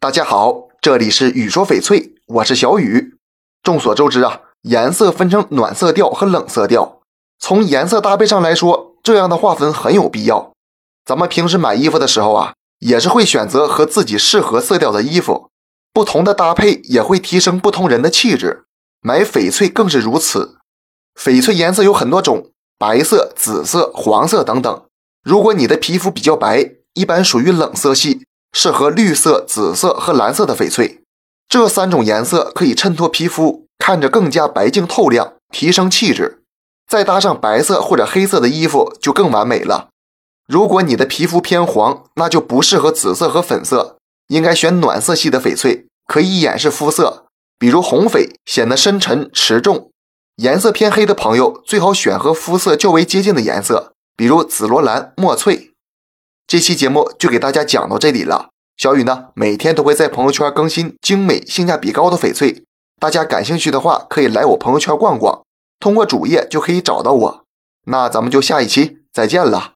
大家好，这里是雨说翡翠，我是小雨。众所周知啊，颜色分成暖色调和冷色调。从颜色搭配上来说，这样的划分很有必要。咱们平时买衣服的时候啊，也是会选择和自己适合色调的衣服。不同的搭配也会提升不同人的气质。买翡翠更是如此。翡翠颜色有很多种，白色、紫色、黄色等等。如果你的皮肤比较白，一般属于冷色系。适合绿色、紫色和蓝色的翡翠，这三种颜色可以衬托皮肤，看着更加白净透亮，提升气质。再搭上白色或者黑色的衣服，就更完美了。如果你的皮肤偏黄，那就不适合紫色和粉色，应该选暖色系的翡翠，可以掩饰肤色，比如红翡，显得深沉持重。颜色偏黑的朋友，最好选和肤色较为接近的颜色，比如紫罗兰、墨翠。这期节目就给大家讲到这里了。小雨呢，每天都会在朋友圈更新精美、性价比高的翡翠，大家感兴趣的话，可以来我朋友圈逛逛，通过主页就可以找到我。那咱们就下一期再见了。